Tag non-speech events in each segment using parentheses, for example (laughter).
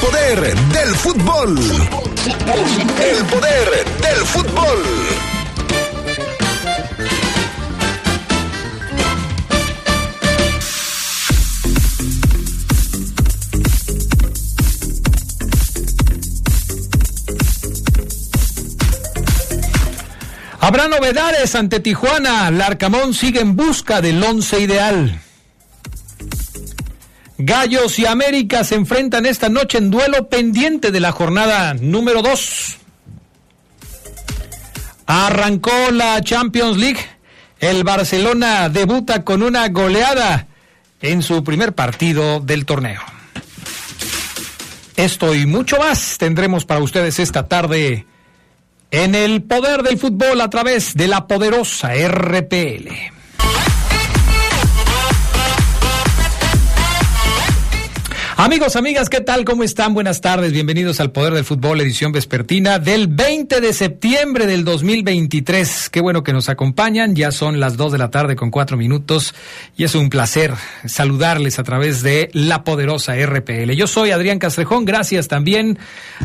poder del fútbol. El poder del fútbol. Habrá novedades ante Tijuana. Larcamón sigue en busca del once ideal. Gallos y América se enfrentan esta noche en duelo pendiente de la jornada número 2. Arrancó la Champions League. El Barcelona debuta con una goleada en su primer partido del torneo. Esto y mucho más tendremos para ustedes esta tarde en el poder del fútbol a través de la poderosa RPL. Amigos, amigas, ¿qué tal? ¿Cómo están? Buenas tardes. Bienvenidos al Poder del Fútbol, edición vespertina del 20 de septiembre del 2023. Qué bueno que nos acompañan. Ya son las 2 de la tarde con 4 minutos y es un placer saludarles a través de la poderosa RPL. Yo soy Adrián Castrejón. Gracias también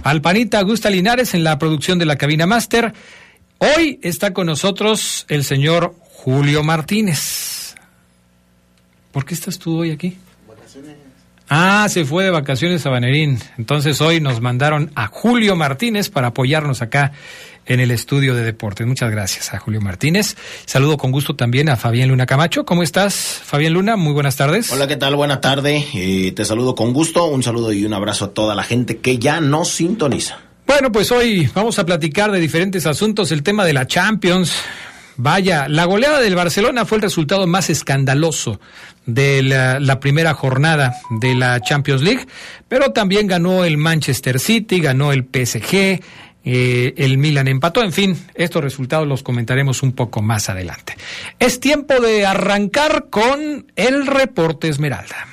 al panita Augusta Linares en la producción de la cabina máster. Hoy está con nosotros el señor Julio Martínez. ¿Por qué estás tú hoy aquí? Ah, se fue de vacaciones a Banerín. Entonces hoy nos mandaron a Julio Martínez para apoyarnos acá en el estudio de deportes. Muchas gracias a Julio Martínez. Saludo con gusto también a Fabián Luna Camacho. ¿Cómo estás, Fabián Luna? Muy buenas tardes. Hola, ¿qué tal? Buena tarde. Eh, te saludo con gusto. Un saludo y un abrazo a toda la gente que ya nos sintoniza. Bueno, pues hoy vamos a platicar de diferentes asuntos. El tema de la Champions. Vaya, la goleada del Barcelona fue el resultado más escandaloso de la, primera jornada de la Champions League, pero también ganó el Manchester City, ganó el PSG, eh, el Milan empató, en fin, estos resultados los comentaremos un poco más adelante. Es tiempo de arrancar con el reporte Esmeralda.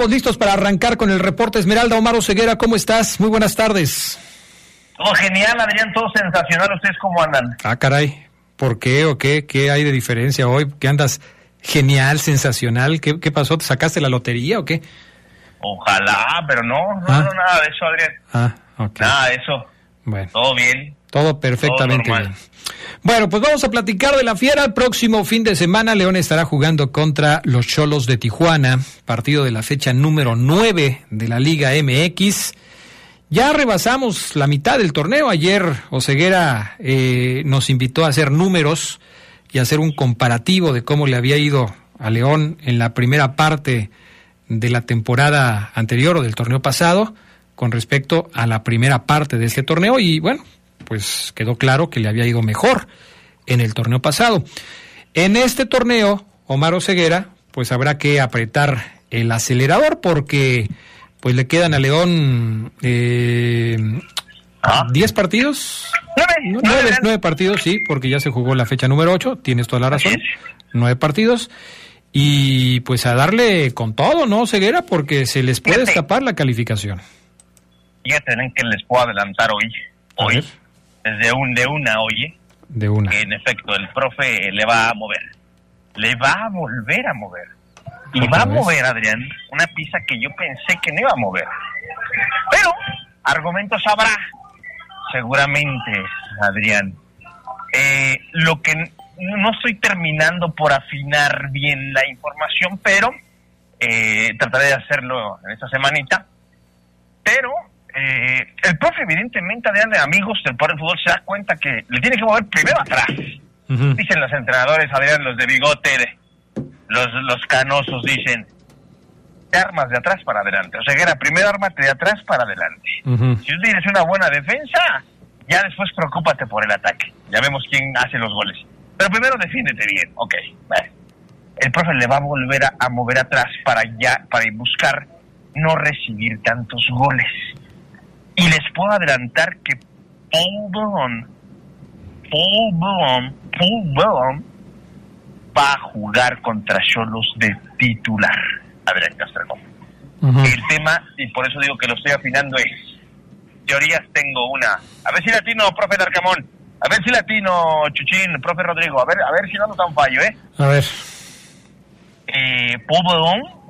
Estamos listos para arrancar con el reporte Esmeralda. Omar Ceguera, ¿cómo estás? Muy buenas tardes. Todo genial, Adrián, todo sensacional. ¿Ustedes cómo andan? Ah, caray. ¿Por qué o qué? ¿Qué hay de diferencia hoy? ¿Qué andas genial, sensacional? ¿Qué, qué pasó? ¿Te sacaste la lotería o qué? Ojalá, pero no, no, Ah. no, nada de eso, Adrián. Ah, ok. Nada de eso. Bueno. Todo bien. Todo perfectamente Todo bien. Bueno, pues vamos a platicar de la fiera. El próximo fin de semana León estará jugando contra los Cholos de Tijuana, partido de la fecha número 9 de la Liga MX. Ya rebasamos la mitad del torneo. Ayer Oseguera eh, nos invitó a hacer números y hacer un comparativo de cómo le había ido a León en la primera parte de la temporada anterior o del torneo pasado con respecto a la primera parte de este torneo y bueno, pues quedó claro que le había ido mejor en el torneo pasado. En este torneo, Omar Oseguera, pues habrá que apretar el acelerador porque pues le quedan a León eh, Ah. 10 partidos. Nueve, Nueve, nueve, partidos, sí, porque ya se jugó la fecha número 8, tienes toda la razón. Nueve partidos. Y pues a darle con todo, ¿no, Ceguera? Porque se les puede Fíjate. escapar la calificación. Fíjate en que les puedo adelantar hoy. Hoy. Desde un, de una, oye. De una. En efecto, el profe le va a mover. Le va a volver a mover. Y va a mover, Adrián, una pista que yo pensé que no iba a mover. Pero, argumentos habrá. Seguramente, Adrián. Eh, lo que no estoy terminando por afinar bien la información, pero eh, trataré de hacerlo en esta semanita. Pero eh, el profe, evidentemente, de amigos del Poder Fútbol, se da cuenta que le tiene que mover primero atrás. Dicen los entrenadores, Adrián, los de bigote, los, los canosos, dicen, armas de atrás para adelante. O sea, que era primero ármate de atrás para adelante. Si tú tienes una buena defensa, ya después preocúpate por el ataque. Ya vemos quién hace los goles. Pero primero defiéndete bien, ok. El profe le va a volver a, mover atrás para ya, para buscar no recibir tantos goles. Puedo adelantar que Paul Brown, Paul Paul va a jugar contra Cholos de titular. Adrián Castro. El tema, y por eso digo que lo estoy afinando, es teorías tengo una. A ver si latino, profe Darcamón. A ver si latino, Chuchín, profe Rodrigo. A ver, a ver si no nos da un fallo, ¿eh? A ver. Eh,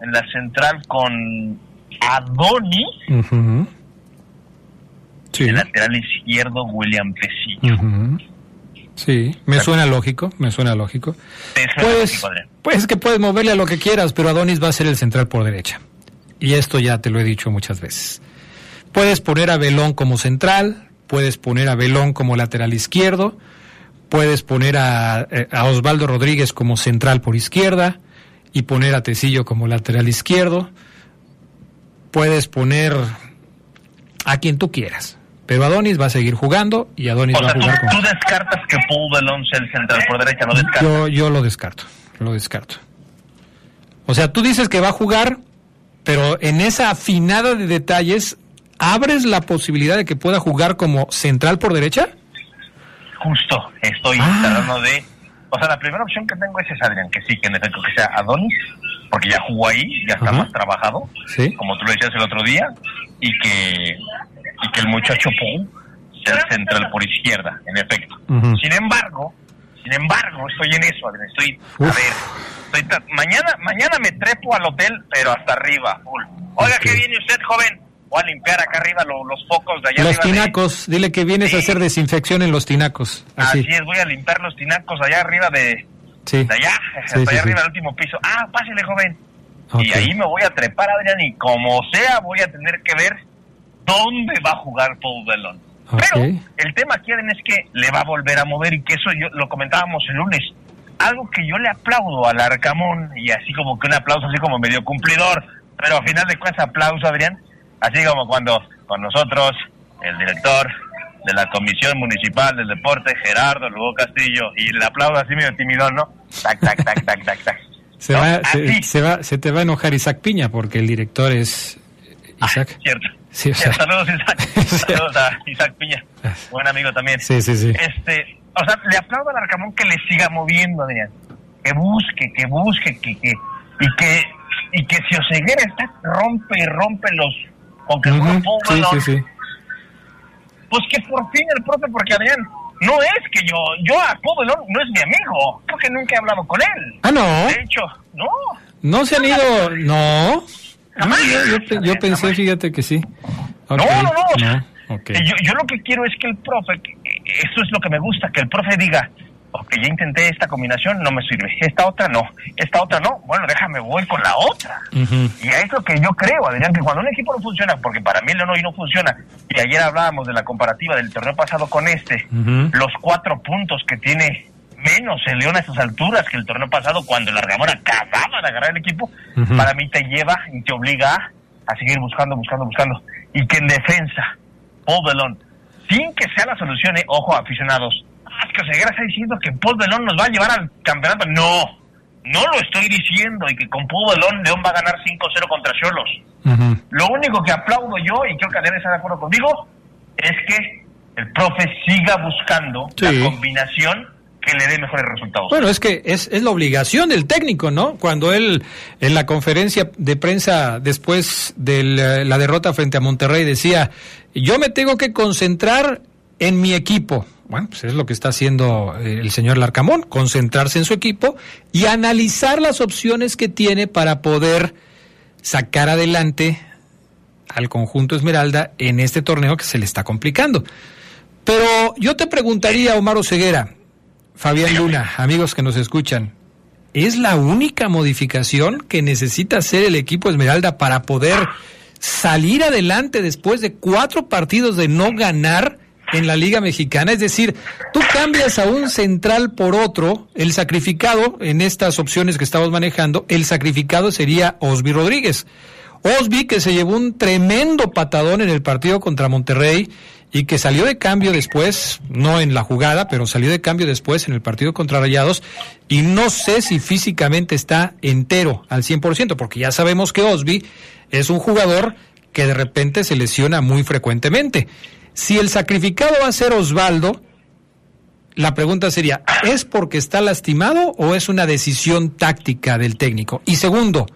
en la central con Adonis. Sí. El lateral izquierdo, William Pesillo. Sí, me suena lógico, me suena lógico. pues, pues que puedes moverle a lo que quieras, pero Adonis va a ser el central por derecha. Y esto ya te lo he dicho muchas veces. Puedes poner a Belón como central, puedes poner a Belón como lateral izquierdo, puedes poner a, eh, a Osvaldo Rodríguez como central por izquierda y poner a Tecillo como lateral izquierdo. Puedes poner a quien tú quieras. Pero Adonis va a seguir jugando y Adonis va a jugar tú, con... tú descartas que Paul Belón sea el central por derecha, ¿no descartas? Yo, yo lo descarto, lo descarto. O sea, tú dices que va a jugar, pero en esa afinada de detalles ¿abres la posibilidad de que pueda jugar como central por derecha? Justo, estoy ah. tratando de... O sea, la primera opción que tengo es esa, Adrián, que sí, que en efecto que sea Adonis, porque ya jugó ahí, ya está más trabajado, como tú lo decías el otro día, y que, y que el muchacho Paul sea el central por izquierda, en efecto. Sin embargo, sin embargo, estoy en eso, Adrián, estoy, a ver, estoy mañana, mañana me trepo al hotel, pero hasta arriba, full. Oiga, ¿qué viene usted, joven? voy a limpiar acá arriba los focos de allá los tinacos, dile que vienes a hacer desinfección en los tinacos. Así. es, voy a limpiar los tinacos allá arriba de, de allá, hasta allá arriba del último piso. Ah, pásale, joven. Y ahí me voy a trepar, Adrián, y como sea, voy a tener que ver dónde va a jugar Paul Bellon. Pero el tema aquí, Adrián, es que le va a volver a mover y que eso yo lo comentábamos el lunes. Algo que yo le aplaudo al Arcamón y así como que un aplauso así como medio cumplidor, pero al final de cuentas aplauso, Adrián, Así como cuando con nosotros el director de la Comisión Municipal del Deporte, Gerardo Lugo Castillo, y le aplaudo así medio timidón, ¿no? Tac, tac, tac, tac, tac, tac. Se, va, se, va, se te va a enojar Isaac Piña porque el director es ah, Isaac. cierto. Sí, Saludos, Isaac. (laughs) Saludos a Isaac Piña. Buen amigo también. Sí, sí, sí. Este, o sea, le aplaudo al Arcamón que le siga moviendo, Adrián. Que busque, que busque, que, que, y que, y que si Oseguera está, rompe y rompe los aunque sí, sí, sí. Pues que por fin el profe, porque Adrián, no es que yo, yo a no es mi amigo, porque nunca he hablado con él. Ah, no. De hecho, no. No se han ido, no. Jamás. yo, pensé, fíjate que sí. No, no, no. Yo, yo lo que quiero es que el profe, eso es lo que me gusta, que el profe diga, porque ya intenté esta combinación, no me sirve. Esta otra no. Esta otra no. Bueno, déjame, voy con la otra. Y a eso que yo creo, Adrián, que cuando un equipo no funciona, porque para mí el León hoy no funciona, y ayer hablábamos de la comparativa del torneo pasado con este, los cuatro puntos que tiene menos el León a esas alturas que el torneo pasado, cuando el Argamora acababa de agarrar el equipo, para mí te lleva y te obliga a, seguir buscando, buscando, buscando. Y que en defensa, Pobelón, sin que sea la solución, eh, ojo, aficionados, que Oseguera está diciendo que Paul Belón nos va a llevar al campeonato. No, no lo estoy diciendo y que con Paul Belón León va a ganar 5-0 contra Cholos. Lo único que aplaudo yo, y creo que Adrián está de acuerdo conmigo, es que el profe siga buscando la combinación que le dé mejores resultados. Bueno, es que es, es la obligación del técnico, ¿no? Cuando él en la conferencia de prensa después de la derrota frente a Monterrey decía, yo me tengo que concentrar en mi equipo, Bueno, pues es lo que está haciendo eh, el señor Larcamón, concentrarse en su equipo y analizar las opciones que tiene para poder sacar adelante al conjunto Esmeralda en este torneo que se le está complicando. Pero yo te preguntaría, Omar Ceguera, Fabián Luna, amigos que nos escuchan, ¿es la única modificación que necesita hacer el equipo Esmeralda para poder salir adelante después de cuatro partidos de no ganar en la Liga Mexicana? Es decir, tú cambias a un central por otro, el sacrificado en estas opciones que estamos manejando, el sacrificado sería Osby Rodríguez. Osby que se llevó un tremendo patadón en el partido contra Monterrey y que salió de cambio después, no en la jugada, pero salió de cambio después en el partido contra Rayados y no sé si físicamente está entero al 100%, porque ya sabemos que Osby es un jugador que de repente se lesiona muy frecuentemente. Si el sacrificado va a ser Osvaldo, la pregunta sería, ¿es porque está lastimado o es una decisión táctica del técnico? Y segundo,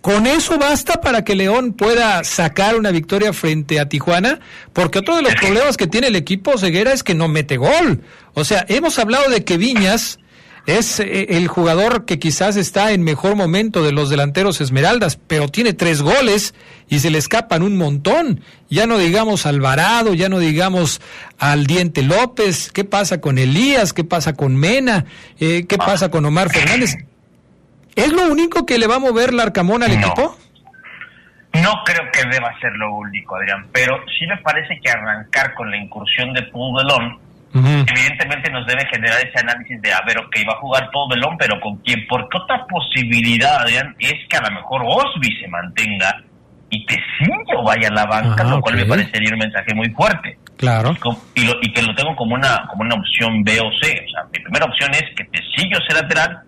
¿Con eso basta para que León pueda sacar una victoria frente a Tijuana? Porque otro de los problemas que tiene el equipo Ceguera es que no mete gol. O sea, hemos hablado de que Viñas es eh, el jugador que quizás está en mejor momento de los delanteros Esmeraldas, pero tiene tres goles y se le escapan un montón. Ya no digamos Alvarado, ya no digamos al Diente López, ¿qué pasa con Elías? ¿Qué pasa con Mena? Eh, ¿Qué pasa con Omar Fernández? ¿Es lo único que le va a mover la Arcamón al equipo? No creo que deba ser lo único, Adrián, pero sí me parece que arrancar con la incursión de Pudelón, evidentemente nos debe generar ese análisis de, a ver, ok, va a jugar Pudelón, pero ¿con quién? Porque otra posibilidad, Adrián, es que a lo mejor Osby se mantenga y Tecillo vaya a la banca, lo cual me parecería un mensaje muy fuerte. Claro. Y, y, que lo tengo como una, como una opción B o C. O sea, mi primera opción es que Tecillo sea lateral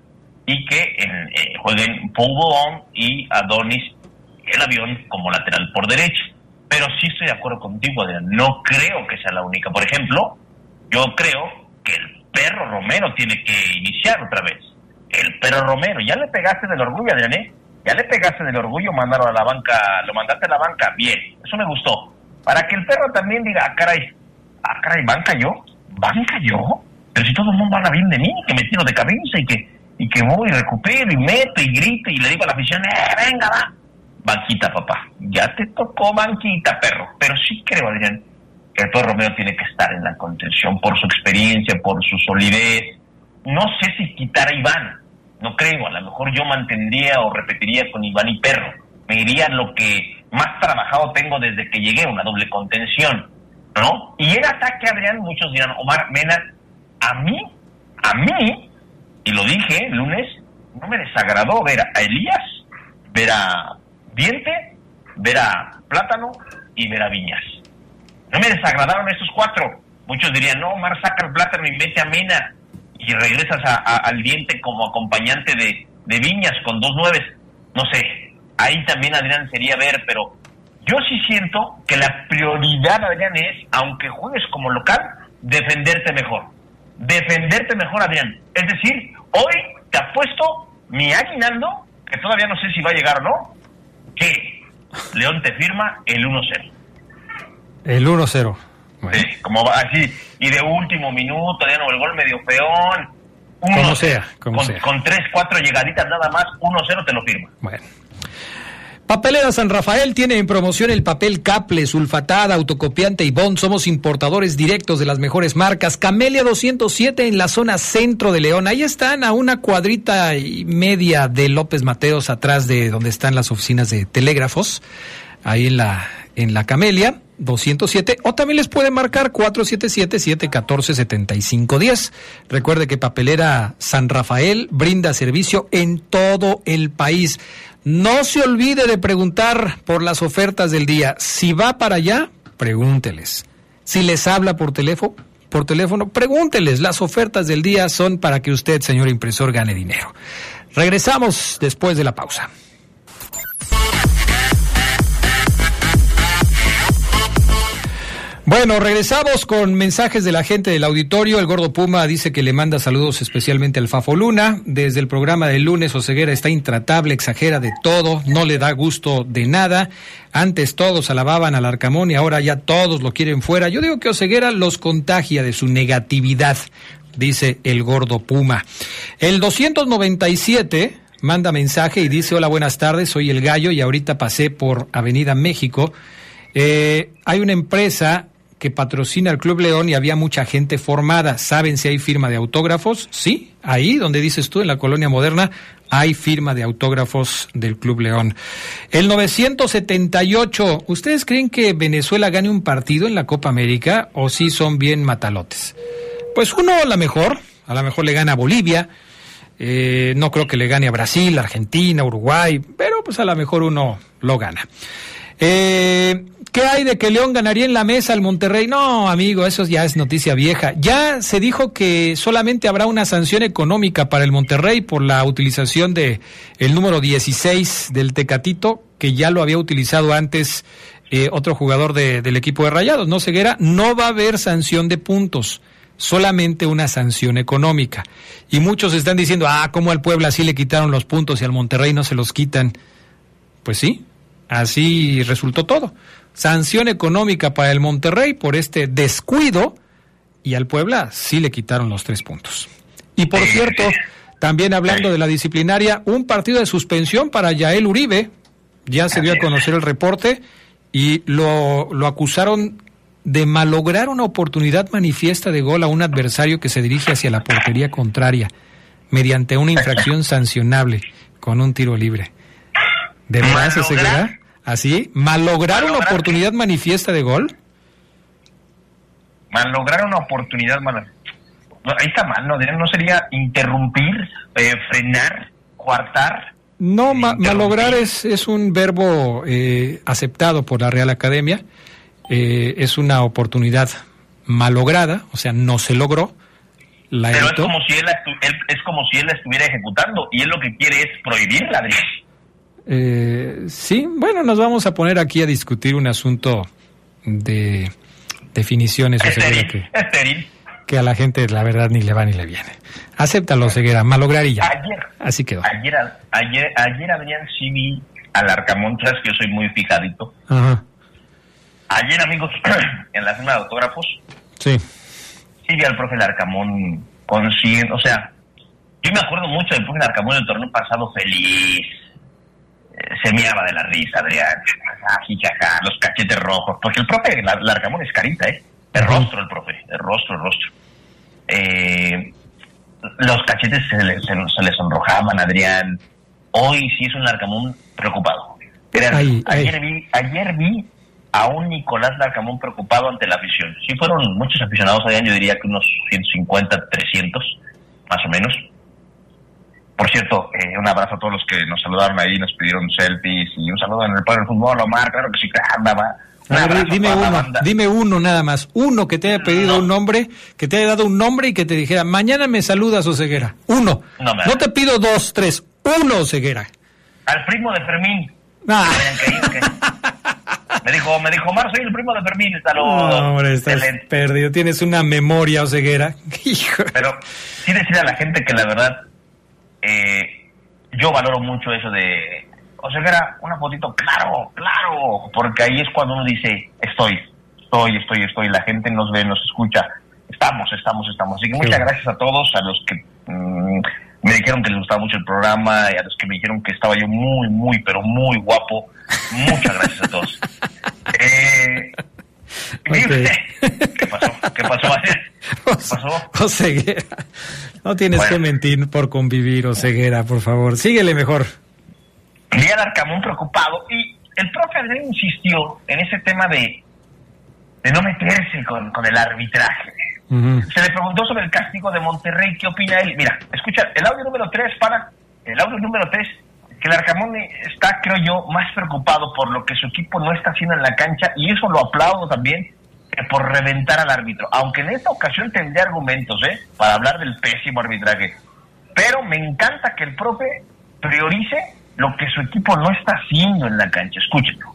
y que eh, jueguen Paul y Adonis el avión como lateral por derecha. Pero sí estoy de acuerdo contigo, Adrián. No creo que sea la única. Por ejemplo, yo creo que el perro Romero tiene que iniciar otra vez. El perro Romero, ya le pegaste del orgullo, Adrián. Ya le pegaste del orgullo mandarlo a la banca, lo mandaste a la banca, bien, eso me gustó. Para que el perro también diga, ah, caray, ah, caray, banca yo, banca yo, pero si todo el mundo habla bien de mí, que me tiro de cabeza y que y que voy y recupero y meto y grito y le digo a la afición, ¡eh, venga, va! Banquita, papá. Ya te tocó banquita, perro. Pero sí creo, Adrián, perro Romero tiene que estar en la contención por su experiencia, por su solidez. No sé si quitar a Iván. No creo. A lo mejor yo mantendría o repetiría con Iván y Perro. Me diría lo que más trabajado tengo desde que llegué, una doble contención. ¿No? Y el ataque, Adrián, muchos dirán, Omar Mena, a mí, a mí, y lo dije el lunes, no me desagradó ver a Elías, ver a Diente, ver a Plátano y ver a Viñas. No me desagradaron estos cuatro. Muchos dirían, no, Omar, saca el plátano y mete a Mena y regresas al Diente como acompañante de, de Viñas con dos nueves. No sé, ahí también Adrián sería ver, pero yo sí siento que la prioridad, Adrián, es, aunque juegues como local, defenderte mejor. Defenderte mejor, Adrián. Es decir, Hoy te apuesto mi aguinaldo, que todavía no sé si va a llegar o no, que León te firma el 1-0. El 1-0. Sí, como va así, y de último minuto, ya no, el gol medio peón. como sea, como con, sea. Con 3, 4 llegaditas nada más, 1-0 te lo firma. Bueno. Papelera San Rafael tiene en promoción el papel Caple, sulfatada, autocopiante y bond. Somos importadores directos de las mejores marcas. Camelia 207 en la zona centro de León. Ahí están a una cuadrita y media de López Mateos atrás de donde están las oficinas de telégrafos. Ahí en la, en la Camelia 207 o también les pueden marcar 477-714-7510. Recuerde que Papelera San Rafael brinda servicio en todo el país. No se olvide de preguntar por las ofertas del día. Si va para allá, pregúnteles. Si les habla por teléfono, por teléfono, pregúnteles. Las ofertas del día son para que usted, señor impresor, gane dinero. Regresamos después de la pausa. Bueno, regresamos con mensajes de la gente del auditorio. El Gordo Puma dice que le manda saludos especialmente al Fafo Luna. Desde el programa del lunes, Oseguera está intratable, exagera de todo, no le da gusto de nada. Antes todos alababan al Arcamón y ahora ya todos lo quieren fuera. Yo digo que Oseguera los contagia de su negatividad, dice el Gordo Puma. El 297 manda mensaje y dice, hola, buenas tardes, soy el gallo y ahorita pasé por Avenida México. Eh, hay una empresa que patrocina el Club León y había mucha gente formada. ¿Saben si hay firma de autógrafos? Sí, ahí donde dices tú, en la colonia moderna, hay firma de autógrafos del Club León. El 978, ¿ustedes creen que Venezuela gane un partido en la Copa América o sí son bien matalotes? Pues uno a lo mejor, a lo mejor le gana a Bolivia, eh, no creo que le gane a Brasil, Argentina, Uruguay, pero pues a lo mejor uno lo gana. Eh, ¿Qué hay de que León ganaría en la mesa al Monterrey? No, amigo, eso ya es noticia vieja. Ya se dijo que solamente habrá una sanción económica para el Monterrey por la utilización de el número 16 del Tecatito, que ya lo había utilizado antes eh, otro jugador del equipo de Rayados, ¿no, Ceguera? No va a haber sanción de puntos, solamente una sanción económica. Y muchos están diciendo, ah, ¿cómo al Puebla sí le quitaron los puntos y al Monterrey no se los quitan? Pues sí, así resultó todo sanción económica para el Monterrey por este descuido y al Puebla sí le quitaron los tres puntos. Y por cierto, también hablando de la disciplinaria, un partido de suspensión para Yael Uribe, ya se dio a conocer el reporte y lo, lo acusaron de malograr una oportunidad manifiesta de gol a un adversario que se dirige hacia la portería contraria mediante una infracción sancionable con un tiro libre. ¿De verdad se seguirá? ¿Así? ¿Malograr una oportunidad manifiesta de gol? Malograr una oportunidad, ahí está mal, ¿no? ¿No sería interrumpir, eh, frenar, coartar? No, malograr es, es un verbo eh, aceptado por la Real Academia. Eh, es una oportunidad malograda, o sea, no se logró. La Pero es como, si él, es como si él la estuviera ejecutando y él lo que quiere es prohibirla, Adrián. Eh, sí, bueno, nos vamos a poner aquí a discutir un asunto de definiciones. que, que a la gente la verdad ni le va ni le viene. Acéptalo, Ceguera, malograr y ya. Ayer, Así quedó. Ayer, ayer, ayer Adrián sí vi al Arcamontras, que yo soy muy fijadito. Ayer, amigos, (clears throat) en la firma de autógrafos, sí. sí vi al profe Larcamón consiguiendo, o sea, yo me acuerdo mucho del profe Larcamón el torneo pasado feliz, se meaba de la risa, Adrián. Jajaja, los cachetes rojos. Porque el profe Larcamón es carita, ¿eh? El rostro, el profe. El rostro, el rostro. Eh, los cachetes se le, se, sonrojaban, Adrián. Hoy sí es un Larcamón preocupado. ayer, Vi, ayer vi a un Nicolás Larcamón preocupado ante la afición. Sí fueron muchos aficionados, Adrián, yo diría que unos 150, 300, más o menos por cierto, eh, un abrazo a todos los que nos saludaron ahí, nos pidieron selfies y un saludo en el Padre del Fútbol, Omar, claro que sí, andaba. dime uno, dime uno nada más, uno que te haya pedido un nombre, que te haya dado un nombre y que te dijera, mañana me saludas, Ceguera. Uno. No, te pido dos, tres, uno, Ceguera. Al primo de Fermín. Ah. Me dijo, me dijo, Omar, soy el primo de Fermín, saludos. No, hombre, estás perdido, tienes una memoria, Oseguera. (laughs) Pero sí decir a la gente que la verdad eh, yo valoro mucho eso de, o sea, que era una fotito, claro, claro, porque ahí es cuando uno dice, estoy, estoy, estoy, estoy, la gente nos ve, nos escucha, estamos, estamos, estamos. Así que muchas gracias a todos, a los que mm, me dijeron que les gustaba mucho el programa y a los que me dijeron que estaba yo muy, muy, pero muy guapo. Muchas gracias a todos. (laughs) Eh, (laughs) ¿Qué pasó? ¿Qué pasó? ¿Qué pasó? Oseguera. No tienes que mentir por convivir, Oseguera, por favor. Síguele mejor. Al Arcamón preocupado y el profe Andrés insistió en ese tema de, de no meterse con, con el arbitraje. Se le preguntó sobre el castigo de Monterrey, ¿qué opina él? Mira, escucha, el audio número 3 para, el audio número 3 que el Arcamón está, creo yo, más preocupado por lo que su equipo no está haciendo en la cancha y eso lo aplaudo también por reventar al árbitro. Aunque en esta ocasión tendría argumentos, ¿eh? Para hablar del pésimo arbitraje. Pero me encanta que el profe priorice lo que su equipo no está haciendo en la cancha. Escúchenlo.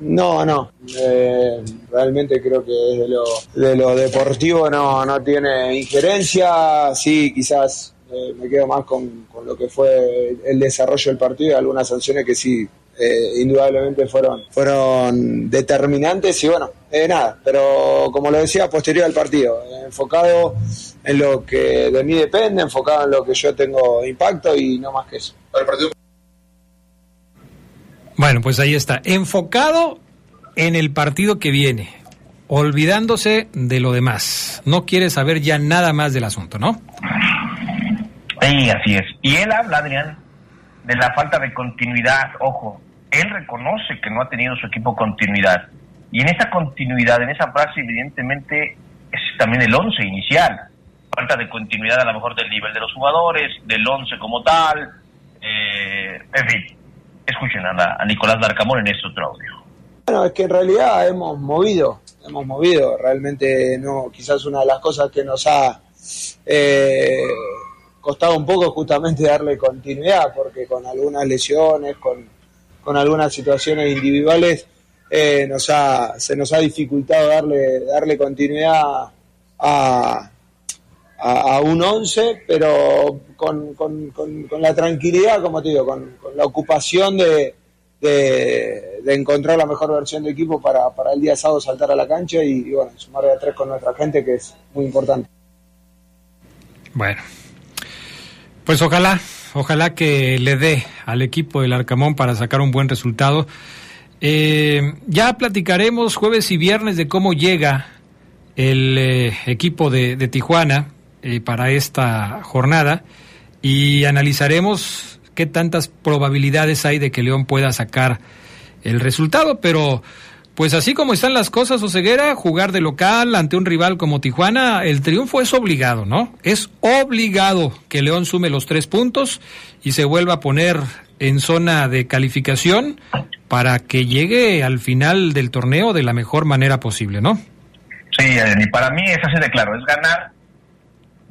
No, no. Eh, realmente creo que desde lo, de lo deportivo no, no tiene injerencia. Sí, quizás eh, me quedo más con, con, lo que fue el desarrollo del partido y algunas sanciones que sí, eh, indudablemente fueron, fueron determinantes y bueno, eh, nada, pero como lo decía, posterior al partido, enfocado en lo que de mí depende, enfocado en lo que yo tengo impacto y no más que eso. Bueno, pues ahí está, enfocado en el partido que viene, olvidándose de lo demás. No quiere saber ya nada más del asunto, ¿no? Sí, así es. Y él habla, Adrián, de la falta de continuidad. Ojo, él reconoce que no ha tenido su equipo continuidad. Y en esa continuidad, en esa frase, evidentemente, es también el once inicial. Falta de continuidad a lo mejor del nivel de los jugadores, del once como tal. Eh, en fin, escuchen a, a Nicolás Darcamón en este otro audio. Bueno, es que en realidad hemos movido, hemos movido. Realmente no, quizás una de las cosas que nos ha eh, costado un poco justamente darle continuidad, porque con algunas lesiones, con, con algunas situaciones individuales, eh, nos ha, se nos ha dificultado darle, darle continuidad a, a, un 11, pero con, con, con, la tranquilidad, como te digo, con, la ocupación de, de, encontrar la mejor versión de equipo para, para el día sábado saltar a la cancha y, y bueno, sumar de a tres con nuestra gente, que es muy importante. Bueno, pues ojalá, ojalá que le dé al equipo del Arcamón para sacar un buen resultado. Eh, ya platicaremos jueves y viernes de cómo llega el eh, equipo de, Tijuana eh, para esta jornada y analizaremos qué tantas probabilidades hay de que León pueda sacar el resultado, pero pues así como están las cosas, Oseguera, jugar de local ante un rival como Tijuana, el triunfo es obligado, ¿no? Es obligado que León sume los tres puntos y se vuelva a poner en zona de calificación para que llegue al final del torneo de la mejor manera posible, ¿no? Sí, y para mí es así de claro, es ganar.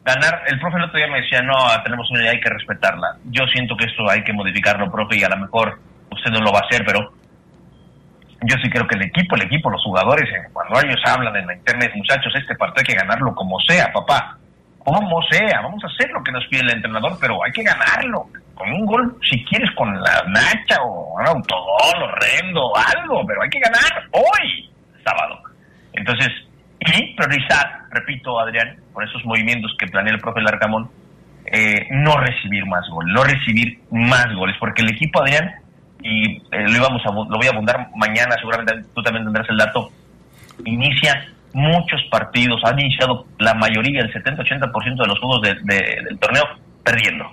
Ganar, el profe el otro día me decía, no, tenemos una idea, hay que respetarla. Yo siento que esto hay que modificarlo, profe, y a lo mejor usted no lo va a hacer, pero yo sí creo que el equipo, el equipo, los jugadores, eh, cuando ellos hablan en la internet, muchachos, este partido hay que ganarlo como sea, papá. Como sea, vamos a hacer lo que nos pide el entrenador, pero hay que ganarlo. Con un gol, si quieres, con la nacha o un autogol horrendo, algo, pero hay que ganar hoy, sábado. Entonces, y priorizar, repito, Adrián, con esos movimientos que planea el profe Larcamón, eh, no recibir más goles, no recibir más goles, porque el equipo, Adrián, y eh, lo, íbamos a, lo voy a abundar mañana, seguramente tú también tendrás el dato, inicia muchos partidos, ha iniciado la mayoría, el 70-80% de los juegos del torneo perdiendo.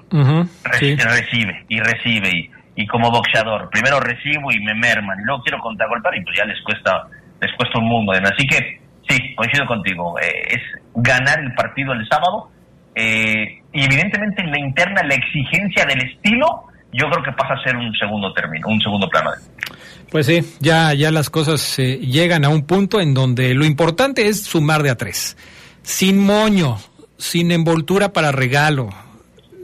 Recibe y recibe y, como boxeador, primero recibo y me merman y luego quiero contragolpear y pues ya les cuesta, les cuesta un mundo. Así que sí, coincido contigo, eh, es ganar el partido el sábado eh, y evidentemente en la interna la exigencia del estilo yo creo que pasa a ser un segundo término, un segundo plano. Pues sí, ya, ya las cosas eh, llegan a un punto en donde lo importante es sumar de a tres, sin moño, sin envoltura para regalo,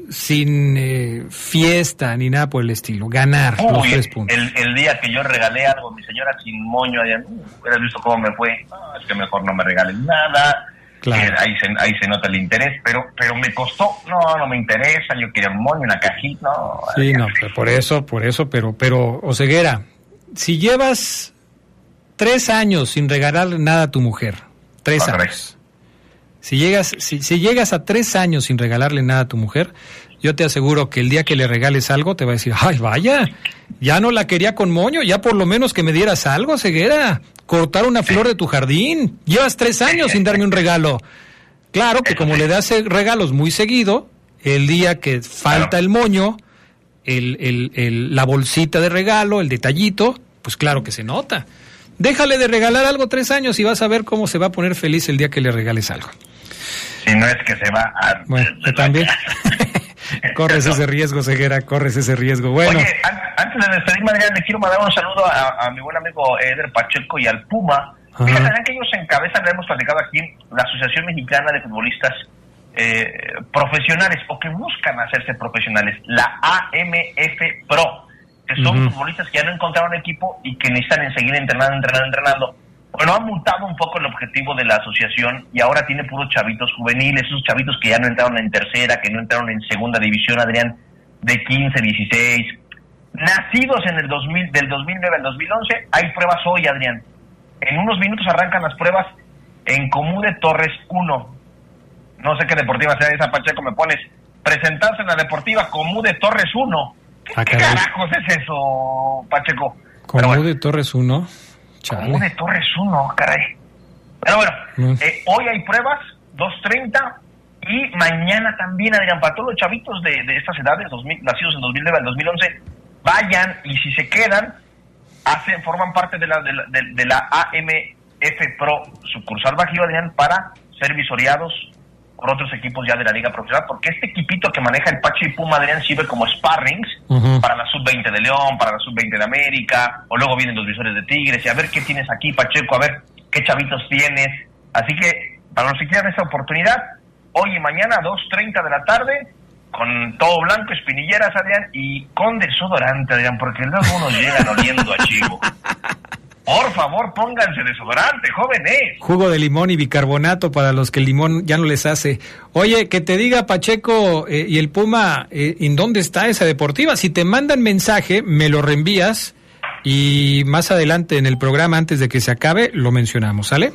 sin eh, fiesta ni nada por el estilo, ganar los tres puntos. El, día que yo regalé algo a mi señora sin moño, allá, uh, hubieras visto cómo me fue, es que mejor no me regalen nada ahí, se, ahí se nota el interés, pero pero me costó, no, no me interesa, yo quería un moño, una cajita, no. Sí, no, por eso, por eso, pero, pero, Oseguera, si llevas tres años sin regalarle nada a tu mujer, tres años, si llegas, si, si llegas a tres años sin regalarle nada a tu mujer, yo te aseguro que el día que le regales algo te va a decir, ay, vaya, ya no la quería con moño, ya por lo menos que me dieras algo, ceguera, cortar una flor de tu jardín. Llevas tres años sin darme un regalo. Claro que como le das regalos muy seguido, el día que falta el moño, el, el, el, la bolsita de regalo, el detallito, pues claro que se nota. Déjale de regalar algo tres años y vas a ver cómo se va a poner feliz el día que le regales algo. Si no es que se va a... Bueno, también. (laughs) (laughs) corres ese riesgo, Ceguera, corres ese riesgo. Bueno. Oye, antes de despedirme, le quiero mandar un saludo a, mi buen amigo Eder Pacheco y al Puma. Fíjate que ellos encabezan, le hemos platicado aquí, la Asociación Mexicana de Futbolistas eh, Profesionales o que buscan hacerse profesionales, la AMF Pro. que son futbolistas que ya no encontraron equipo y que necesitan seguir entrenando, entrenando, entrenando. Bueno, ha multado un poco el objetivo de la asociación y ahora tiene puros chavitos juveniles, esos chavitos que ya no entraron en tercera, que no entraron en segunda división, Adrián, de 15, 16. Nacidos en el 2000, del 2009 al 2011, hay pruebas hoy, Adrián. En unos minutos arrancan las pruebas en Comú de Torres 1. No sé qué deportiva sea esa, Pacheco, me pones. Presentarse en la deportiva Comú de Torres 1. ¿Qué, Ah, qué carajos es eso, Pacheco? Bueno, de Torres 1. Comú de Chale. Torres 1, caray. Pero bueno, Mm. eh, hoy hay pruebas, 2.30, y mañana también, Adrián, para todos los chavitos de, de estas edades, 2000, nacidos en 2009 al 2011, vayan y si se quedan, hacen, forman parte de la, de la, de- de la AMF Pro sucursal Bajío, Adrián, para ser visoreados por otros equipos ya de la liga profesional, porque este equipito que maneja el Pacho y Puma, Adrián, sirve como sparrings para la sub-20 de León, para la sub-20 de América, o luego vienen los visores de Tigres, y a ver qué tienes aquí, Pacheco, a ver qué chavitos tienes. Así que, para los que quieran esta oportunidad, hoy y mañana, 2.30 de la tarde, con todo blanco, espinilleras, Adrián, y con desodorante, Adrián, porque luego unos llegan oliendo a chivo. (laughs) Por favor, pónganse desodorante, jóvenes. Jugo de limón y bicarbonato para los que el limón ya no les hace. Oye, que te diga Pacheco eh, y el Puma, eh, ¿en dónde está esa deportiva? Si te mandan mensaje, me lo reenvías y más adelante en el programa, antes de que se acabe, lo mencionamos, ¿sale?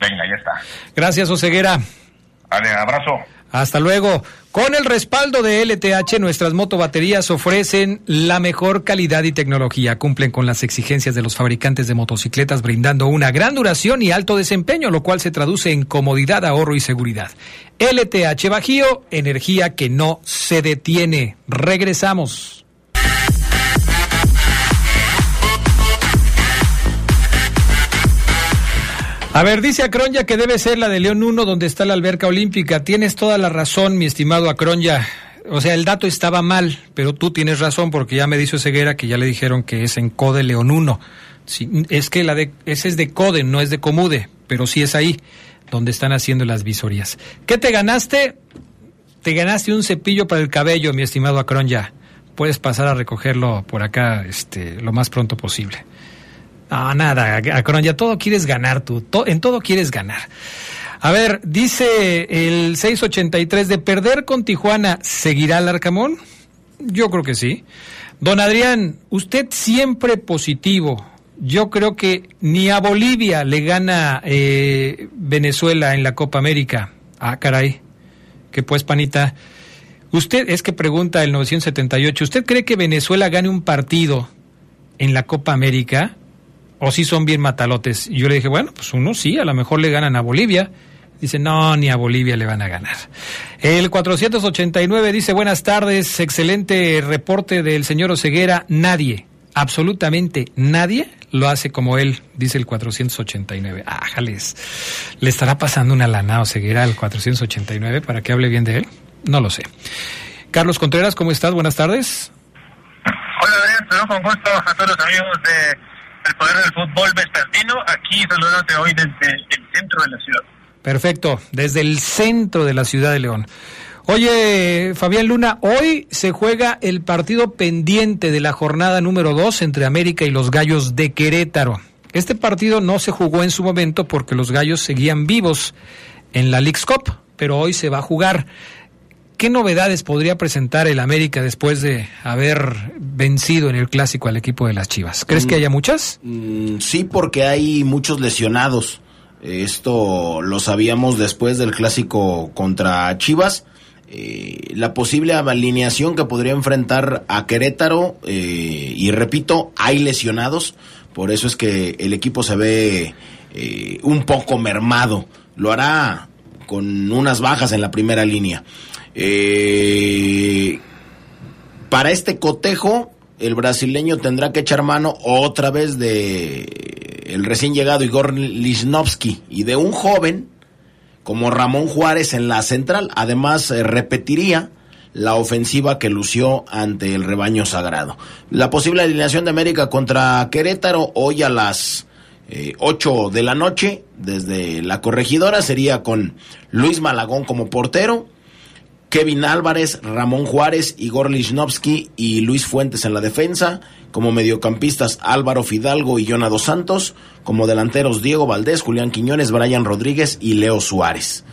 Venga, ya está. Gracias, Oseguera. Vale, abrazo. Hasta luego. Con el respaldo de LTH, nuestras motobaterías ofrecen la mejor calidad y tecnología. Cumplen con las exigencias de los fabricantes de motocicletas, brindando una gran duración y alto desempeño, lo cual se traduce en comodidad, ahorro y seguridad. LTH Bajío, energía que no se detiene. Regresamos. A ver, dice Acronya que debe ser la de León 1 donde está la alberca olímpica. Tienes toda la razón, mi estimado Acronya. O sea, el dato estaba mal, pero tú tienes razón porque ya me dice Ceguera que ya le dijeron que es en Code León 1. Sí, es que la de, ese es de Code, no es de Comude, pero sí es ahí donde están haciendo las visorías. ¿Qué te ganaste? Te ganaste un cepillo para el cabello, mi estimado Acronya. Puedes pasar a recogerlo por acá este, lo más pronto posible. No, nada, Acron, ya todo quieres ganar tú, en todo quieres ganar. A ver, dice el 683 de perder con Tijuana, ¿seguirá el Arcamón? Yo creo que sí. Don Adrián, usted siempre positivo. Yo creo que ni a Bolivia le gana eh, Venezuela en la Copa América. Ah, caray. Que pues, panita. Usted, es que pregunta el 978, ¿usted cree que Venezuela gane un partido en la Copa América? ¿O si son bien matalotes? Y yo le dije, bueno, pues uno sí, a lo mejor le ganan a Bolivia. Dice, no, ni a Bolivia le van a ganar. El 489 dice, buenas tardes, excelente reporte del señor Oceguera. Nadie, absolutamente nadie lo hace como él, dice el 489. Ájales, ¿le estará pasando una lana a Oceguera al 489 para que hable bien de él? No lo sé. Carlos Contreras, ¿cómo estás? Buenas tardes. Hola Adrián, saludos con gusto a todos los amigos de El Poder del Fútbol Vespertino, aquí saludándote hoy desde el centro de la ciudad. Perfecto, desde el centro de la ciudad de León. Oye, Fabián Luna, hoy se juega el partido pendiente de la jornada número 2 entre América y los Gallos de Querétaro. Este partido no se jugó en su momento porque los Gallos seguían vivos en la League's Cup, pero hoy se va a jugar. ¿Qué novedades podría presentar el América después de haber vencido en el clásico al equipo de las Chivas? ¿Crees que haya muchas? Mm, sí, porque hay muchos lesionados. Esto lo sabíamos después del clásico contra Chivas. Eh, la posible alineación que podría enfrentar a Querétaro, eh, y repito, hay lesionados, por eso es que el equipo se ve eh, un poco mermado. Lo hará con unas bajas en la primera línea. Eh, para este cotejo, el brasileño tendrá que echar mano otra vez de el recién llegado Igor Lichnowsky y de un joven como Ramón Juárez en la central. Además, eh, repetiría la ofensiva que lució ante el rebaño sagrado. La posible alineación de América contra Querétaro hoy a las eh, 8 de la noche desde la corregidora sería con Luis Malagón como portero. Kevin Álvarez, Ramón Juárez, Igor Lichnowsky y Luis Fuentes en la defensa. Como mediocampistas Álvaro Fidalgo y Jonado Santos. Como delanteros Diego Valdés, Julián Quiñones, Brian Rodríguez y Leo Suárez.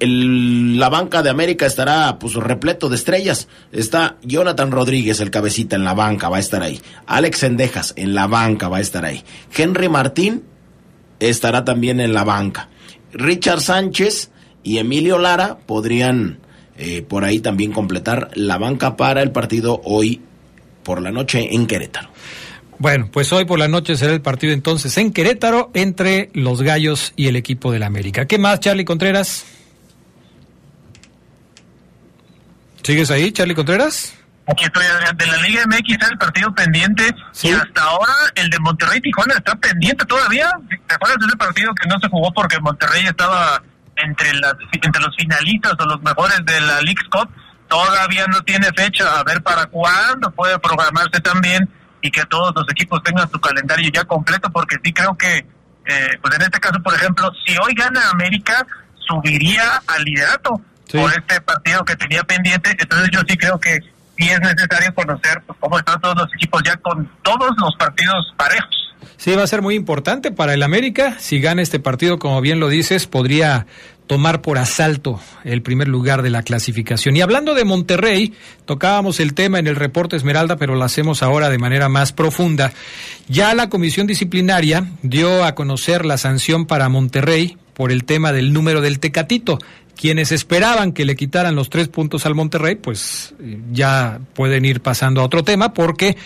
La banca de América estará pues repleto de estrellas. Está Jonathan Rodríguez, el cabecita, en la banca, va a estar ahí. Alex Endejas, en la banca, va a estar ahí. Henry Martín estará también en la banca. Richard Sánchez y Emilio Lara podrían eh, por ahí también completar la banca para el partido hoy por la noche en Querétaro. Bueno, pues hoy por la noche será el partido entonces en Querétaro entre los Gallos y el equipo del América. ¿Qué más, Charlie Contreras? ¿Sigues ahí, Charlie Contreras? Aquí estoy, de la Liga MX está el partido pendiente y hasta ahora el de Monterrey Tijuana está pendiente todavía. ¿Te acuerdas de ese partido que no se jugó porque Monterrey estaba entre las entre los finalistas o los mejores de la League Cup? Todavía no tiene fecha, a ver para cuándo puede programarse también y que todos los equipos tengan su calendario ya completo, porque sí creo que, eh, pues en este caso, por ejemplo, si hoy gana América, subiría al liderato por este partido que tenía pendiente, entonces yo sí creo que sí es necesario conocer pues, cómo están todos los equipos ya con todos los partidos parejos. Sí, va a ser muy importante para el América. Si gana este partido, como bien lo dices, podría tomar por asalto el primer lugar de la clasificación. Y hablando de Monterrey, tocábamos el tema en el reporte Esmeralda, pero lo hacemos ahora de manera más profunda. Ya la comisión disciplinaria dio a conocer la sanción para Monterrey por el tema del número del Tecatito. Quienes esperaban que le quitaran los tres puntos al Monterrey, pues eh, ya pueden ir pasando a otro tema porque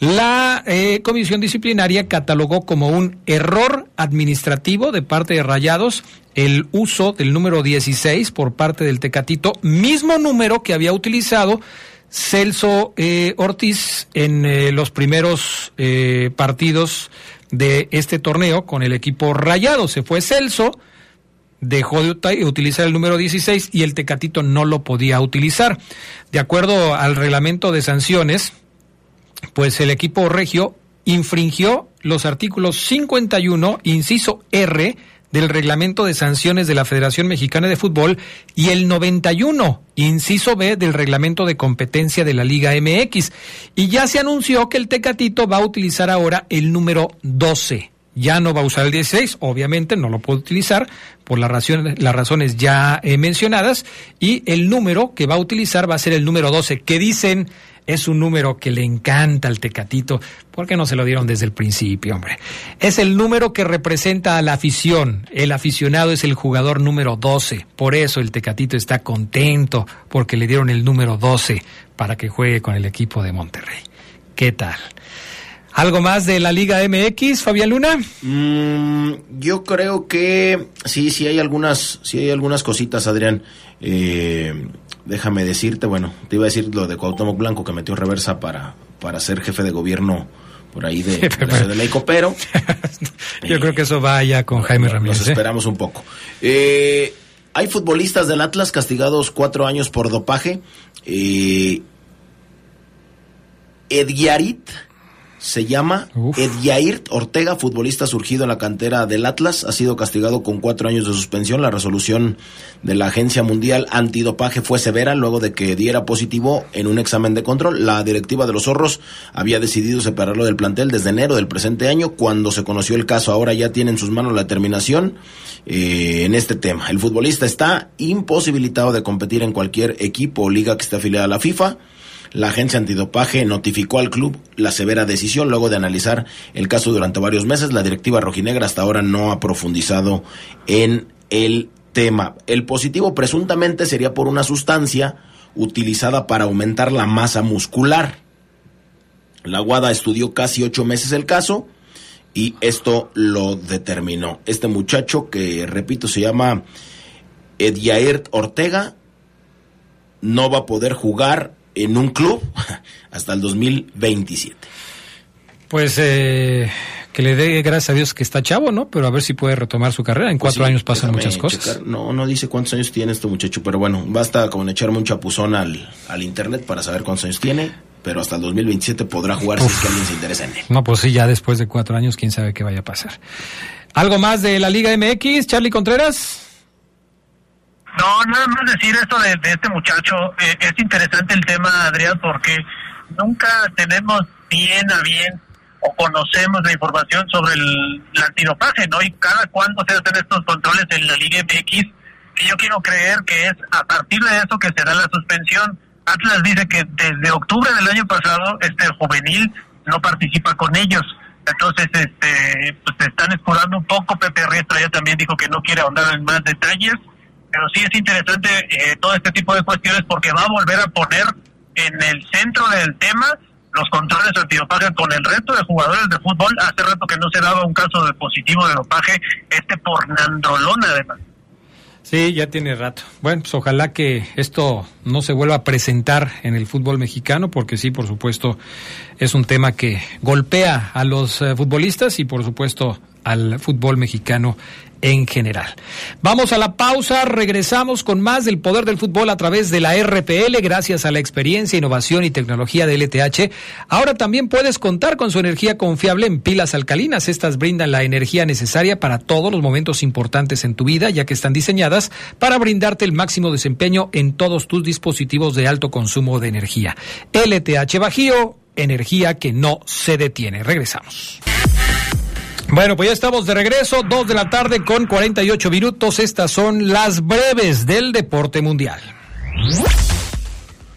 la eh, comisión disciplinaria catalogó como un error administrativo de parte de Rayados el uso del número 16 por parte del Tecatito, mismo número que había utilizado Celso eh, Ortiz en los primeros partidos de este torneo con el equipo Rayado. Se fue Celso dejó de utilizar el número 16 y el Tecatito no lo podía utilizar. De acuerdo al reglamento de sanciones, pues el equipo regio infringió los artículos 51, inciso R, del reglamento de sanciones de la Federación Mexicana de Fútbol y el 91, inciso B, del reglamento de competencia de la Liga MX. Y ya se anunció que el Tecatito va a utilizar ahora el número 12 ya no va a usar el 16, obviamente no lo puede utilizar por las razones, las razones ya eh, mencionadas, y el número que va a utilizar va a ser el número 12, que dicen es un número que le encanta al Tecatito, porque no se lo dieron desde el principio, hombre. Es el número que representa a la afición, el aficionado es el jugador número 12, por eso el Tecatito está contento, porque le dieron el número 12 para que juegue con el equipo de Monterrey. ¿Qué tal? ¿Algo más de la Liga MX, Fabián Luna? Mm, yo creo que sí, sí hay algunas, sí hay algunas cositas, Adrián. Eh, déjame decirte, bueno, te iba a decir lo de Cuauhtémoc Blanco que metió reversa para, para ser jefe de gobierno por ahí de, (laughs) de, Leico, pero (laughs) yo creo que eso vaya con Jaime Ramírez. Nos ¿eh? esperamos un poco. Eh, hay futbolistas del Atlas castigados cuatro años por dopaje. Edgarit se llama Edyair Ortega, futbolista surgido en la cantera del Atlas, ha sido castigado con cuatro años de suspensión. La resolución de la Agencia Mundial Antidopaje fue severa luego de que diera positivo en un examen de control. La directiva de los zorros había decidido separarlo del plantel desde enero del presente año. Cuando se conoció el caso, ahora ya tiene en sus manos la determinación eh, en este tema. El futbolista está imposibilitado de competir en cualquier equipo o liga que esté afiliada a la FIFA. La agencia antidopaje notificó al club la severa decisión luego de analizar el caso durante varios meses. La directiva rojinegra hasta ahora no ha profundizado en el tema. El positivo presuntamente sería por una sustancia utilizada para aumentar la masa muscular. La Guada estudió casi ocho meses el caso y esto lo determinó. Este muchacho que, repito, se llama Edyaert Ortega, no va a poder jugar en un club (laughs) hasta el 2027. Pues eh, que le dé gracias a Dios que está chavo, ¿no? Pero a ver si puede retomar su carrera. En pues cuatro años pasan muchas cosas. No, no dice cuántos años tiene este muchacho, pero bueno, basta con echarme un chapuzón al, al internet para saber cuántos años tiene. Pero hasta el 2027 podrá jugar si es que alguien se interesa en él. No, pues sí, ya después de cuatro años, quién sabe qué vaya a pasar. ¿Algo más de la Liga MX, Charlie Contreras? No, nada más decir esto de, este muchacho. Eh, es interesante el tema, Adrián, porque nunca tenemos bien a bien o conocemos la información sobre el, antidopaje, ¿no? Y cada cuándo se hacen estos controles en la Liga MX, y yo quiero creer que es a partir de eso que se da la suspensión. Atlas dice que desde octubre del año pasado este juvenil no participa con ellos. Entonces, este, pues se están escurando un poco. Pepe Riestra ya también dijo que no quiere ahondar en más detalles, pero sí es interesante eh, todo este tipo de cuestiones porque va a volver a poner en el centro del tema los controles antidopaje con el resto de jugadores de fútbol. Hace rato que no se daba un caso de positivo de dopaje, este por Nandrolona además. Sí, ya tiene rato. Bueno, pues ojalá que esto no se vuelva a presentar en el fútbol mexicano, porque sí, por supuesto, es un tema que golpea a los eh, futbolistas y, por supuesto, al fútbol mexicano en general. Vamos a la pausa, regresamos con más del poder del fútbol a través de la RPL, gracias a la experiencia, innovación y tecnología de LTH. Ahora también puedes contar con su energía confiable en pilas alcalinas. Estas brindan la energía necesaria para todos los momentos importantes en tu vida, ya que están diseñadas para brindarte el máximo desempeño en todos tus dispositivos de alto consumo de energía. LTH Bajío, energía que no se detiene. Regresamos. Bueno, pues ya estamos de regreso, dos de la tarde con 48 minutos. Estas son las breves del deporte mundial.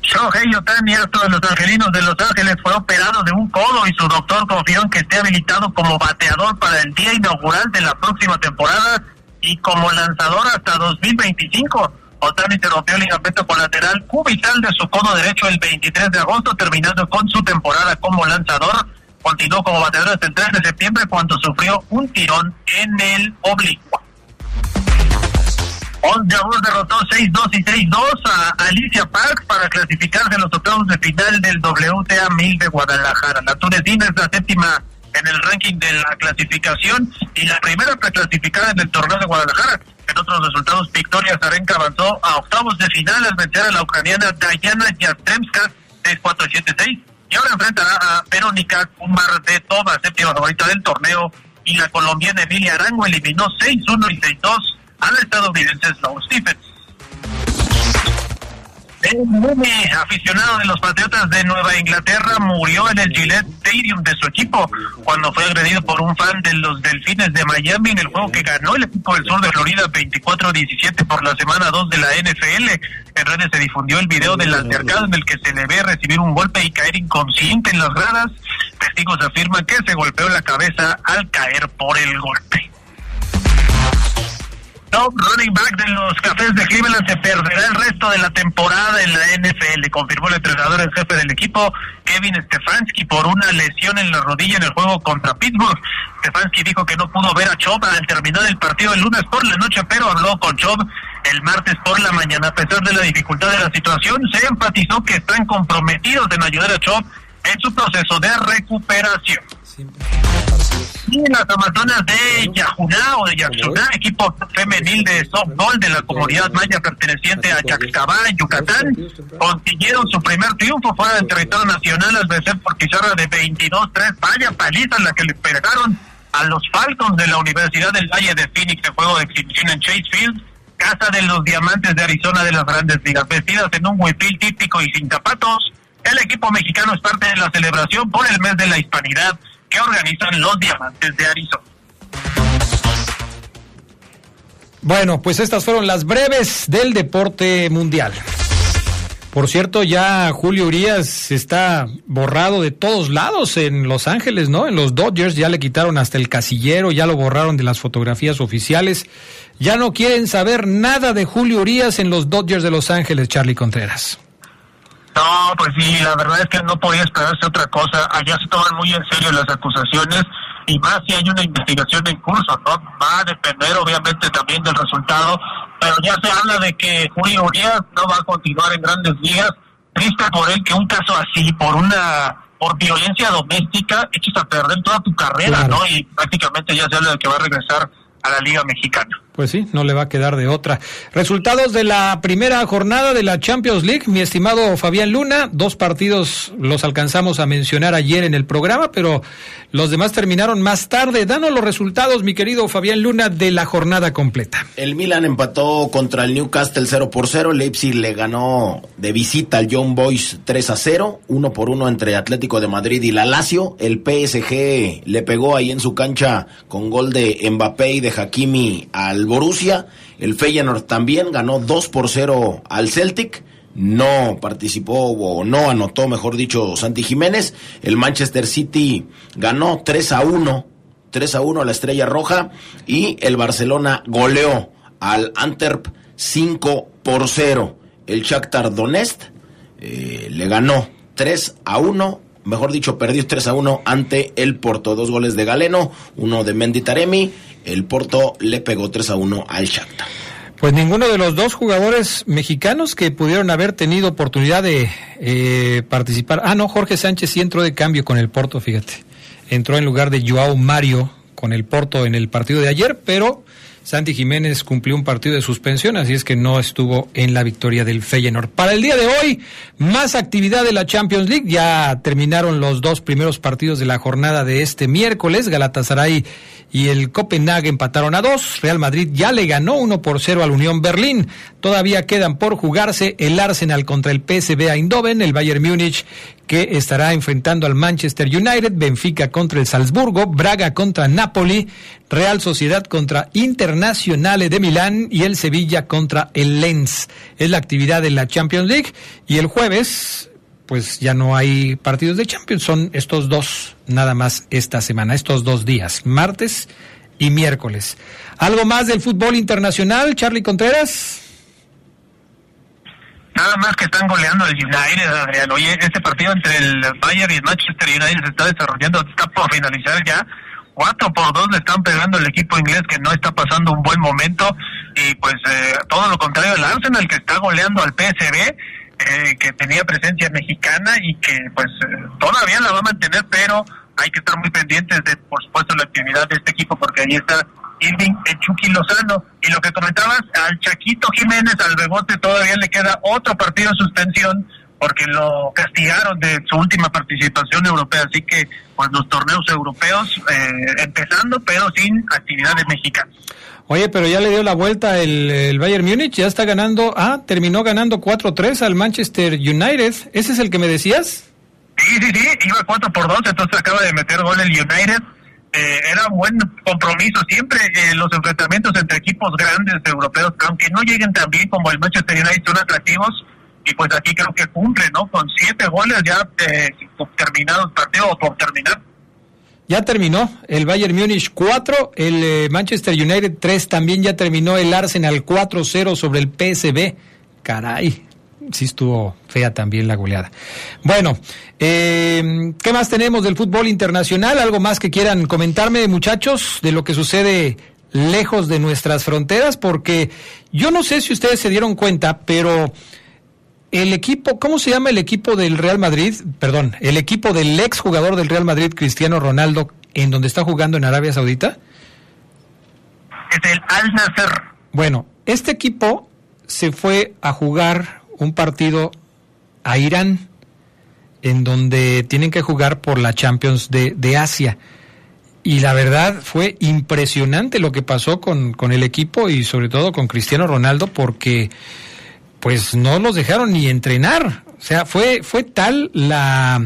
Shohei Otani, de los angelinos de Los Ángeles, fue operado de un codo y su doctor confió en que esté habilitado como bateador para el día inaugural de la próxima temporada y como lanzador hasta 2025. Otani se rompió el ligamento colateral cubital de su codo derecho el 23 de agosto, terminando con su temporada como lanzador continuó como bateador hasta el 3 de septiembre cuando sufrió un tirón en el oblicuo. Onjabur derrotó 6-2 y 6-2 a Alicia Park para clasificarse en los octavos de final del WTA 1000 de Guadalajara. La tunecina es la séptima en el ranking de la clasificación y la primera preclasificada en el torneo de Guadalajara. En otros resultados, Victoria Zarenka avanzó a octavos de final al vencer a la ucraniana Dayana Yastremska 6-4-7-6 y ahora enfrentará a Verónica Kumartetova, séptima favorita del torneo, y la colombiana Emilia Arango eliminó 6-1 y 6-2 a la estadounidense Slow Stephens. Un aficionado de los Patriotas de Nueva Inglaterra murió en el Gillette Stadium de su equipo cuando fue agredido por un fan de los Delfines de Miami en el juego que ganó el equipo del sur de Florida 24-17 por la semana 2 de la NFL. En redes se difundió el video del altercado en el que se le ve recibir un golpe y caer inconsciente en las gradas. Testigos afirman que se golpeó la cabeza al caer por el golpe top running back de los Cafés de Cleveland se perderá el resto de la temporada en la NFL, confirmó el entrenador en jefe del equipo, Kevin Stefanski, por una lesión en la rodilla en el juego contra Pittsburgh. Stefanski dijo que no pudo ver a Chubb al terminar el partido el lunes por la noche, pero habló con Chubb el martes por la mañana. A pesar de la dificultad de la situación, se enfatizó que están comprometidos en ayudar a Chubb en su proceso de recuperación. Las Amazonas de Yajuná o de Yaxuná, equipo femenil de softball de la comunidad maya perteneciente a Yaxcabá, en Yucatán, consiguieron su primer triunfo fuera del territorio nacional al vencer por pizarra de 22-3. Vaya paliza en la que le pegaron a los Falcons de la Universidad del Valle de Phoenix en juego de exhibición en Chase Field, casa de los diamantes de Arizona de las grandes ligas. Vestidas en un huipil típico y sin zapatos, el equipo mexicano es parte de la celebración por el mes de la hispanidad que organizan los Diamantes de Arizona. Bueno, pues estas fueron las breves del deporte mundial. Por cierto, ya Julio Urias está borrado de todos lados en Los Ángeles, ¿no? En los Dodgers ya le quitaron hasta el casillero, ya lo borraron de las fotografías oficiales. Ya no quieren saber nada de Julio Urias en los Dodgers de Los Ángeles, Charlie Contreras. No, pues sí, la verdad es que no podía esperarse otra cosa. Allá se toman muy en serio las acusaciones y más si hay una investigación en curso, ¿no? Va a depender obviamente también del resultado, pero ya se habla de que Julio Urias no va a continuar en grandes ligas. Triste por él que un caso así, por una por violencia doméstica, echas a perder toda tu carrera, ¿no? Y prácticamente ya se habla de que va a regresar a la Liga Mexicana. Pues sí, no le va a quedar de otra. Resultados de la primera jornada de la Champions League, mi estimado Fabián Luna, dos partidos los alcanzamos a mencionar ayer en el programa, pero los demás terminaron más tarde. Danos los resultados, mi querido Fabián Luna, de la jornada completa. El Milan empató contra el Newcastle 0 por 0, Leipzig le ganó de visita al John Boys 3 a 0, uno por uno entre Atlético de Madrid y la Lazio. El PSG le pegó ahí en su cancha con gol de Mbappé y de Hakimi al Borussia. El Feyenoord también ganó 2 por 0 al Celtic. No participó o no anotó, mejor dicho, Santi Jiménez. El Manchester City ganó 3 a 1. 3 a 1 a la Estrella Roja. Y el Barcelona goleó al Antwerp 5 por 0. El Shakhtar Donetsk eh, le ganó 3 a 1 mejor dicho, perdió 3 a 1 ante el Porto. Dos goles de Galeno, uno de Mendy Taremi el Porto le pegó 3 a 1 al Shakhtar. Pues ninguno de los dos jugadores mexicanos que pudieron haber tenido oportunidad de eh, participar. Ah, no, Jorge Sánchez sí entró de cambio con el Porto, fíjate. Entró en lugar de Joao Mario con el Porto en el partido de ayer, pero Santi Jiménez cumplió un partido de suspensión, así es que no estuvo en la victoria del Feyenoord. Para el día de hoy, más actividad de la Champions League. Ya terminaron los dos primeros partidos de la jornada de este miércoles. Galatasaray y el Copenhague empataron a dos. Real Madrid ya le ganó uno por cero al Unión Berlín. Todavía quedan por jugarse el Arsenal contra el PSV Eindhoven, el Bayern Múnich que estará enfrentando al Manchester United, Benfica contra el Salzburgo, Braga contra Napoli, Real Sociedad contra Internazionale de Milán y el Sevilla contra el Lens. Es la actividad de la Champions League y el jueves pues ya no hay partidos de Champions, son estos dos nada más esta semana, estos dos días, martes y miércoles. ¿Algo más del fútbol internacional, Charlie Contreras? Nada más que están goleando el United, Adrián. Oye, este partido entre el Bayern y el Manchester United se está desarrollando, está por finalizar ya. 4 por 2 le están pegando el equipo inglés que no está pasando un buen momento. Y pues eh, todo lo contrario, el Arsenal que está goleando al PSV eh, que tenía presencia mexicana y que pues eh, todavía la va a mantener, pero hay que estar muy pendientes de, por supuesto, la actividad de este equipo, porque ahí está Irving Chucky Lozano. Y lo que comentabas, al Chaquito Jiménez, al Bebote, todavía le queda otro partido de suspensión porque lo castigaron de su última participación europea. Así que, pues los torneos europeos eh, empezando, pero sin actividad de mexicanos. Oye, pero ya le dio la vuelta el, Bayern Múnich, ya está ganando, ah, terminó ganando 4-3 al Manchester United. ¿Ese es el que me decías? Sí, sí, sí, iba 4 por 2, entonces acaba de meter gol el United. Eh, era un buen compromiso siempre eh, los enfrentamientos entre equipos grandes europeos, aunque no lleguen tan bien como el Manchester United, son atractivos. Y pues aquí creo que cumple, ¿no? Con siete goles ya eh, terminados partido o por terminar. Ya terminó el Bayern Múnich 4, el eh, Manchester United 3, también ya terminó el Arsenal 4-0 sobre el PSB. Caray, sí estuvo fea también la goleada. Bueno, eh, ¿qué más tenemos del fútbol internacional? ¿Algo más que quieran comentarme, muchachos, de lo que sucede lejos de nuestras fronteras? Porque yo no sé si ustedes se dieron cuenta, pero el equipo, ¿cómo se llama el equipo del Real Madrid? Perdón, el equipo del ex jugador del Real Madrid, Cristiano Ronaldo, en donde está jugando en Arabia Saudita. Es el Al Nasser. Bueno, este equipo se fue a jugar un partido a Irán, en donde tienen que jugar por la Champions de, de Asia. Y la verdad fue impresionante lo que pasó con, con el equipo y sobre todo con Cristiano Ronaldo porque pues no los dejaron ni entrenar. O sea, fue, fue tal la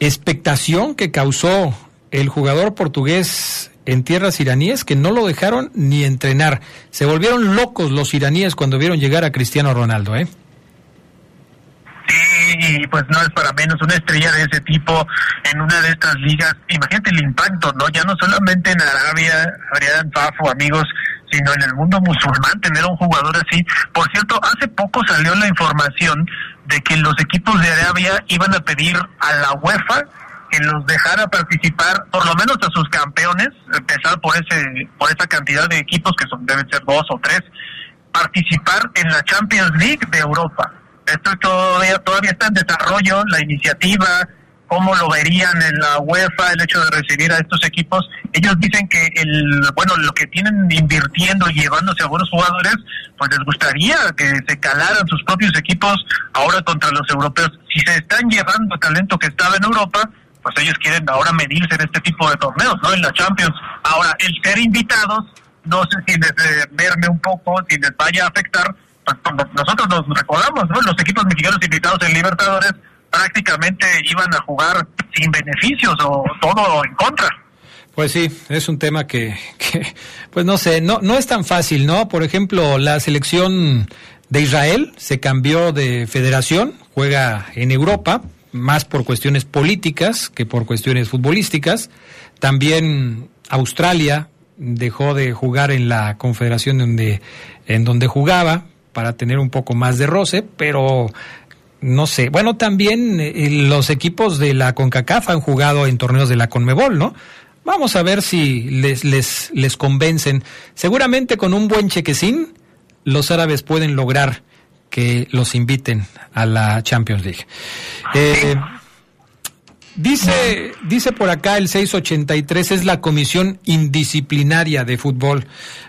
expectación que causó el jugador portugués en tierras iraníes que no lo dejaron ni entrenar. Se volvieron locos los iraníes cuando vieron llegar a Cristiano Ronaldo, ¿eh? Y pues no es para menos una estrella de ese tipo en una de estas ligas. Imagínate el impacto, ¿no? Ya no solamente en Arabia, Ariadne Fafo, amigos, sino en el mundo musulmán tener un jugador así. Por cierto, hace poco salió la información de que los equipos de Arabia iban a pedir a la UEFA que los dejara participar, por lo menos a sus campeones, empezar por ese por esa cantidad de equipos que son deben ser dos o tres, participar en la Champions League de Europa. Esto todavía todavía está en desarrollo, la iniciativa, cómo lo verían en la UEFA el hecho de recibir a estos equipos. Ellos dicen que el bueno lo que tienen invirtiendo y llevándose a buenos jugadores, pues les gustaría que se calaran sus propios equipos ahora contra los europeos. Si se están llevando talento que estaba en Europa, pues ellos quieren ahora medirse en este tipo de torneos, ¿no? En la Champions. Ahora, el ser invitados, no sé si les eh, verme un poco, si les vaya a afectar, pues nosotros nos recordamos, ¿no? Los equipos mexicanos invitados en Libertadores prácticamente iban a jugar sin beneficios o todo en contra. Pues sí, es un tema que, que, pues no sé, no, no es tan fácil, ¿no? Por ejemplo, la selección de Israel se cambió de federación, juega en Europa, más por cuestiones políticas que por cuestiones futbolísticas. También Australia dejó de jugar en la confederación donde, en donde jugaba para tener un poco más de roce, pero no sé. Bueno, también eh, los equipos de la CONCACAF han jugado en torneos de la CONMEBOL, ¿no? Vamos a ver si les, les, les convencen. Seguramente con un buen chequecín, los árabes pueden lograr que los inviten a la Champions League. Eh, dice, dice por acá el 683 es la comisión indisciplinaria de fútbol.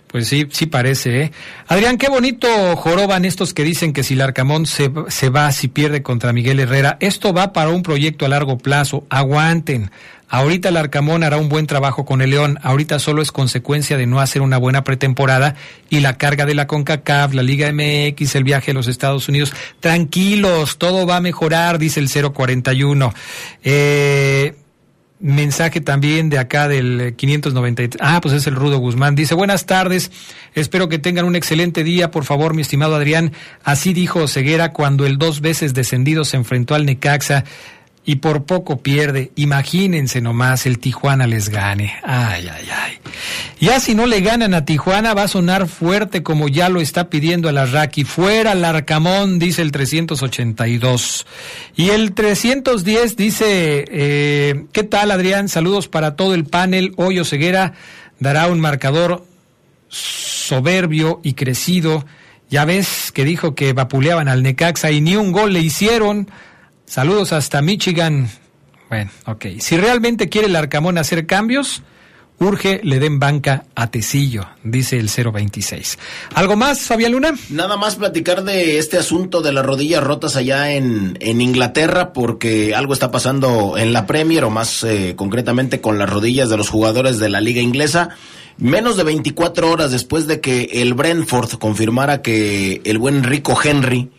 Pues sí, sí parece, ¿eh? Adrián, qué bonito joroban estos que dicen que si el Arcamón se, se va, si pierde contra Miguel Herrera. Esto va para un proyecto a largo plazo. Aguanten. Ahorita el Arcamón hará un buen trabajo con el León. Ahorita solo es consecuencia de no hacer una buena pretemporada y la carga de la CONCACAF, la Liga MX, el viaje a los Estados Unidos. Tranquilos, todo va a mejorar, dice el 041. Eh, mensaje también de acá del 593. Ah, pues es el Rudo Guzmán. Dice, buenas tardes, espero que tengan un excelente día, por favor, mi estimado Adrián. Así dijo Ceguera cuando el dos veces descendido se enfrentó al Necaxa y por poco pierde. Imagínense nomás, el Tijuana les gane. Ay, ay, ay. Ya si no le ganan a Tijuana, va a sonar fuerte como ya lo está pidiendo el Arraqui. Fuera el Arcamón, dice el 382. Y el 310 dice, eh, ¿qué tal Adrián? Saludos para todo el panel. Hoyo Ceguera dará un marcador soberbio y crecido. Ya ves que dijo que vapuleaban al Necaxa y ni un gol le hicieron. Saludos hasta Michigan. Bueno, ok. Si realmente quiere el Arcamón hacer cambios, urge le den banca a Tecillo, dice el 026. ¿Algo más, Fabián Luna? Nada más platicar de este asunto de las rodillas rotas allá en, en Inglaterra, porque algo está pasando en la Premier, o más eh, concretamente con las rodillas de los jugadores de la liga inglesa. Menos de 24 horas después de que el Brentford confirmara que el buen Rico Henry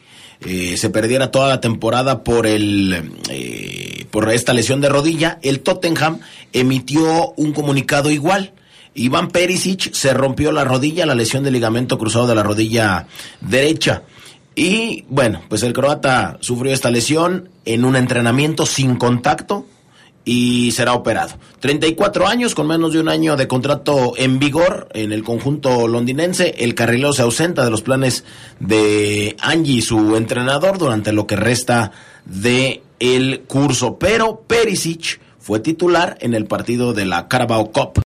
eh, se perdiera toda la temporada por el eh, por esta lesión de rodilla, el Tottenham emitió un comunicado igual. Iván Perisic se rompió la rodilla, la lesión de ligamento cruzado de la rodilla derecha. Y bueno, pues el croata sufrió esta lesión en un entrenamiento sin contacto y será operado. 34 años, con menos de un año de contrato en vigor en el conjunto londinense. El carrilero se ausenta de los planes de Angie, su entrenador, durante lo que resta de el curso. Pero Perisic fue titular en el partido de la Carabao Cup